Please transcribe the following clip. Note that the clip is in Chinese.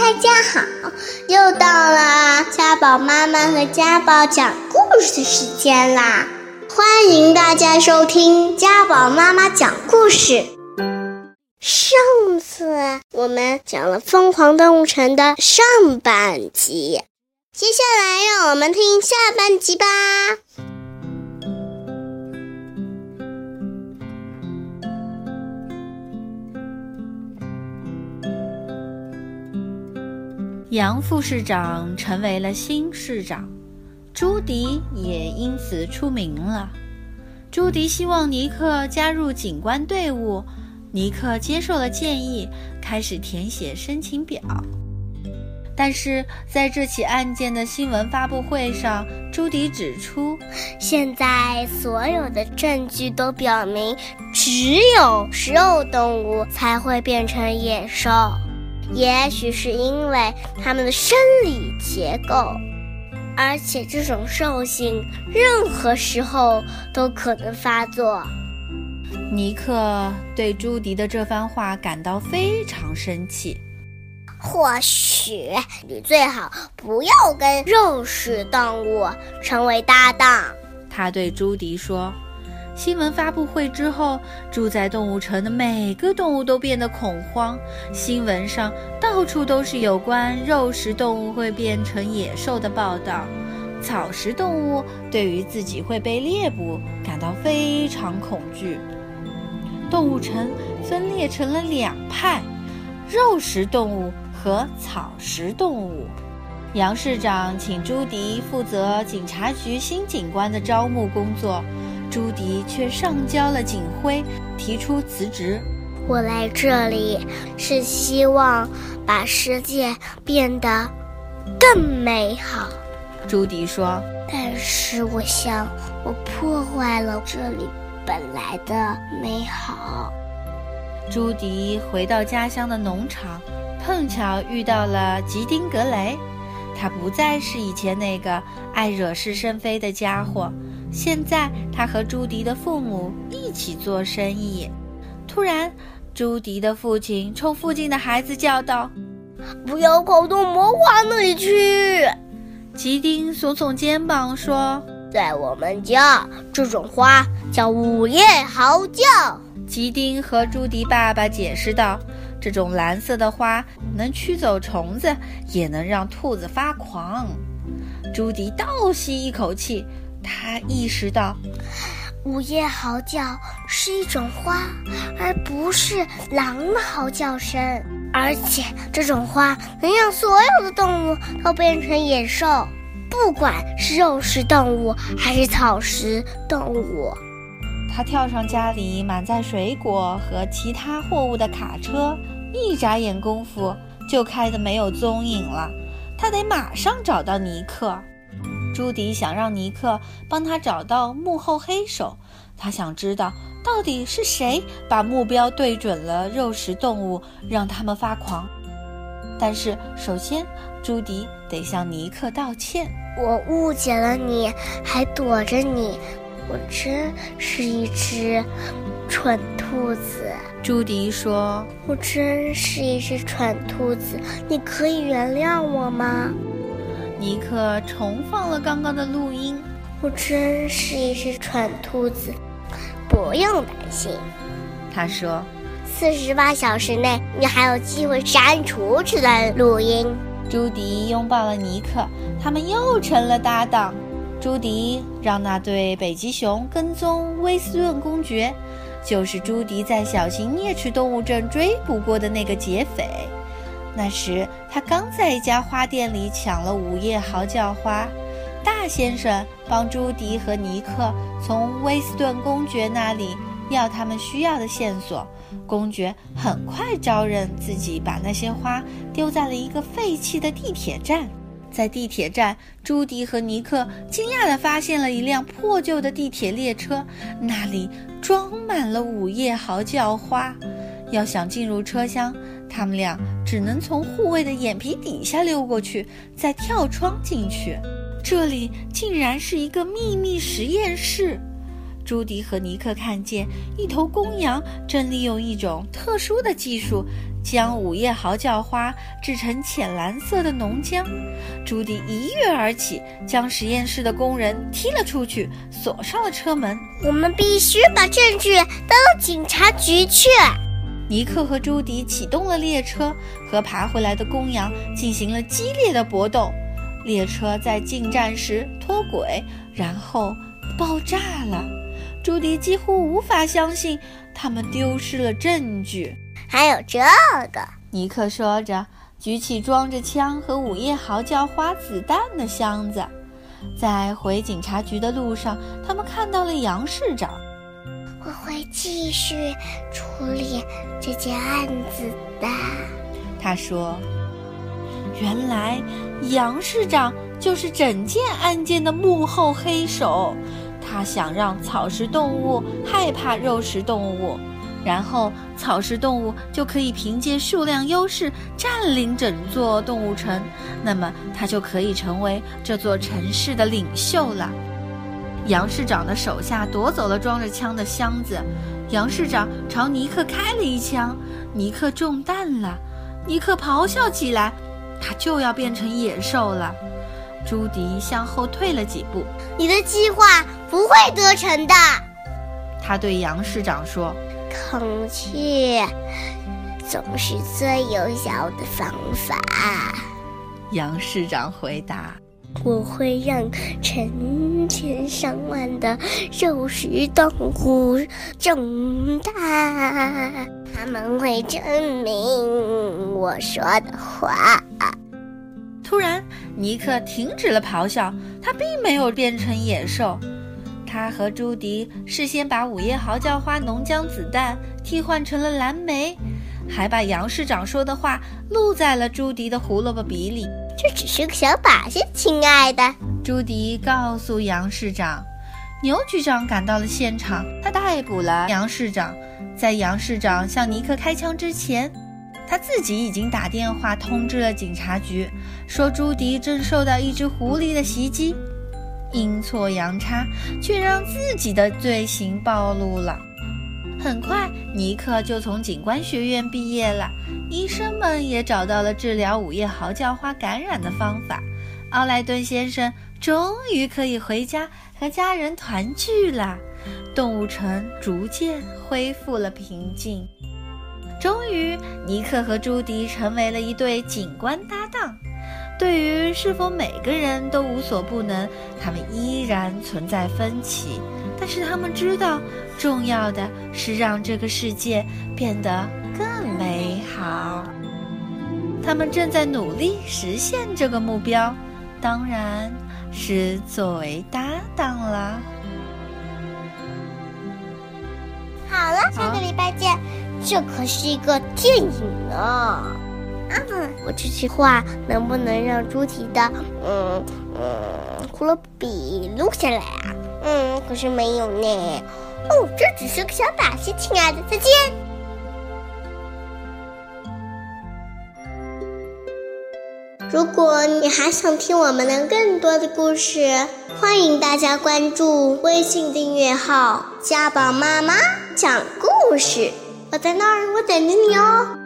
大家好，又到了家宝妈妈和家宝讲故事的时间啦！欢迎大家收听家宝妈妈讲故事。上次我们讲了《疯狂动物城》的上半集，接下来让我们听下半集吧。杨副市长成为了新市长，朱迪也因此出名了。朱迪希望尼克加入警官队伍，尼克接受了建议，开始填写申请表。但是在这起案件的新闻发布会上，朱迪指出，现在所有的证据都表明，只有食肉动物才会变成野兽。也许是因为它们的生理结构，而且这种兽性任何时候都可能发作。尼克对朱迪的这番话感到非常生气。或许你最好不要跟肉食动物成为搭档，他对朱迪说。新闻发布会之后，住在动物城的每个动物都变得恐慌。新闻上到处都是有关肉食动物会变成野兽的报道。草食动物对于自己会被猎捕感到非常恐惧。动物城分裂成了两派：肉食动物和草食动物。杨市长请朱迪负责警察局新警官的招募工作。朱迪却上交了警徽，提出辞职。我来这里是希望把世界变得更美好，朱迪说。但是我想，我破坏了这里本来的美好。朱迪回到家乡的农场，碰巧遇到了吉丁格雷。他不再是以前那个爱惹是生非的家伙。现在他和朱迪的父母一起做生意。突然，朱迪的父亲冲附近的孩子叫道：“不要跑到魔花那里去！”吉丁耸耸肩膀说：“在我们家，这种花叫午夜嚎叫。”吉丁和朱迪爸爸解释道：“这种蓝色的花能驱走虫子，也能让兔子发狂。”朱迪倒吸一口气。他意识到，午夜嚎叫是一种花，而不是狼的嚎叫声。而且，这种花能让所有的动物都变成野兽，不管是肉食动物还是草食动物。他跳上家里满载水果和其他货物的卡车，一眨眼功夫就开得没有踪影了。他得马上找到尼克。朱迪想让尼克帮他找到幕后黑手，他想知道到底是谁把目标对准了肉食动物，让他们发狂。但是首先，朱迪得向尼克道歉。我误解了你，还躲着你，我真是一只蠢兔子。朱迪说：“我真是一只蠢兔子，你可以原谅我吗？”尼克重放了刚刚的录音。我真是一只蠢兔子，不用担心，他说。四十八小时内，你还有机会删除这段录音。朱迪拥抱了尼克，他们又成了搭档。朱迪让那对北极熊跟踪威斯顿公爵，就是朱迪在小型啮齿动物镇追捕过的那个劫匪。那时，他刚在一家花店里抢了午夜嚎叫花。大先生帮朱迪和尼克从威斯顿公爵那里要他们需要的线索。公爵很快招认自己把那些花丢在了一个废弃的地铁站。在地铁站，朱迪和尼克惊讶地发现了一辆破旧的地铁列车，那里装满了午夜嚎叫花。要想进入车厢，他们俩只能从护卫的眼皮底下溜过去，再跳窗进去。这里竟然是一个秘密实验室。朱迪和尼克看见一头公羊正利用一种特殊的技术将午夜嚎叫花制成浅蓝色的浓浆。朱迪一跃而起，将实验室的工人踢了出去，锁上了车门。我们必须把证据带到警察局去。尼克和朱迪启动了列车，和爬回来的公羊进行了激烈的搏斗。列车在进站时脱轨，然后爆炸了。朱迪几乎无法相信，他们丢失了证据。还有这个，尼克说着，举起装着枪和午夜嚎叫花子弹的箱子。在回警察局的路上，他们看到了杨市长。会继续处理这件案子的，他说。原来杨市长就是整件案件的幕后黑手，他想让草食动物害怕肉食动物，然后草食动物就可以凭借数量优势占领整座动物城，那么他就可以成为这座城市的领袖了。杨市长的手下夺走了装着枪的箱子，杨市长朝尼克开了一枪，尼克中弹了，尼克咆哮起来。他就要变成野兽了。朱迪向后退了几步。你的计划不会得逞的，他对杨市长说。空气总是最有效的方法，杨市长回答。我会让成千上万的肉食动物长大，他们会证明我说的话。突然，尼克停止了咆哮。他并没有变成野兽。他和朱迪事先把午夜嚎叫花浓浆子弹替换成了蓝莓，还把杨市长说的话录在了朱迪的胡萝卜笔里。这只是个小把戏，亲爱的。朱迪告诉杨市长。牛局长赶到了现场，他逮捕了杨市长。在杨市长向尼克开枪之前。他自己已经打电话通知了警察局，说朱迪正受到一只狐狸的袭击，阴错阳差，却让自己的罪行暴露了。很快，尼克就从警官学院毕业了，医生们也找到了治疗午夜嚎叫花感染的方法。奥莱顿先生终于可以回家和家人团聚了，动物城逐渐恢复了平静。终于，尼克和朱迪成为了一对警官搭档。对于是否每个人都无所不能，他们依然存在分歧。但是他们知道，重要的是让这个世界变得更美好。他们正在努力实现这个目标，当然是作为搭档了。好了，下个礼拜见。这可是一个电影呢。嗯，我这句话能不能让猪蹄的嗯嗯胡萝卜笔录下来啊？嗯，可是没有呢。哦，这只是个小把戏，亲爱的，再见。如果你还想听我们的更多的故事，欢迎大家关注微信订阅号“家宝妈妈讲故事”。我在那儿，我等着你哦。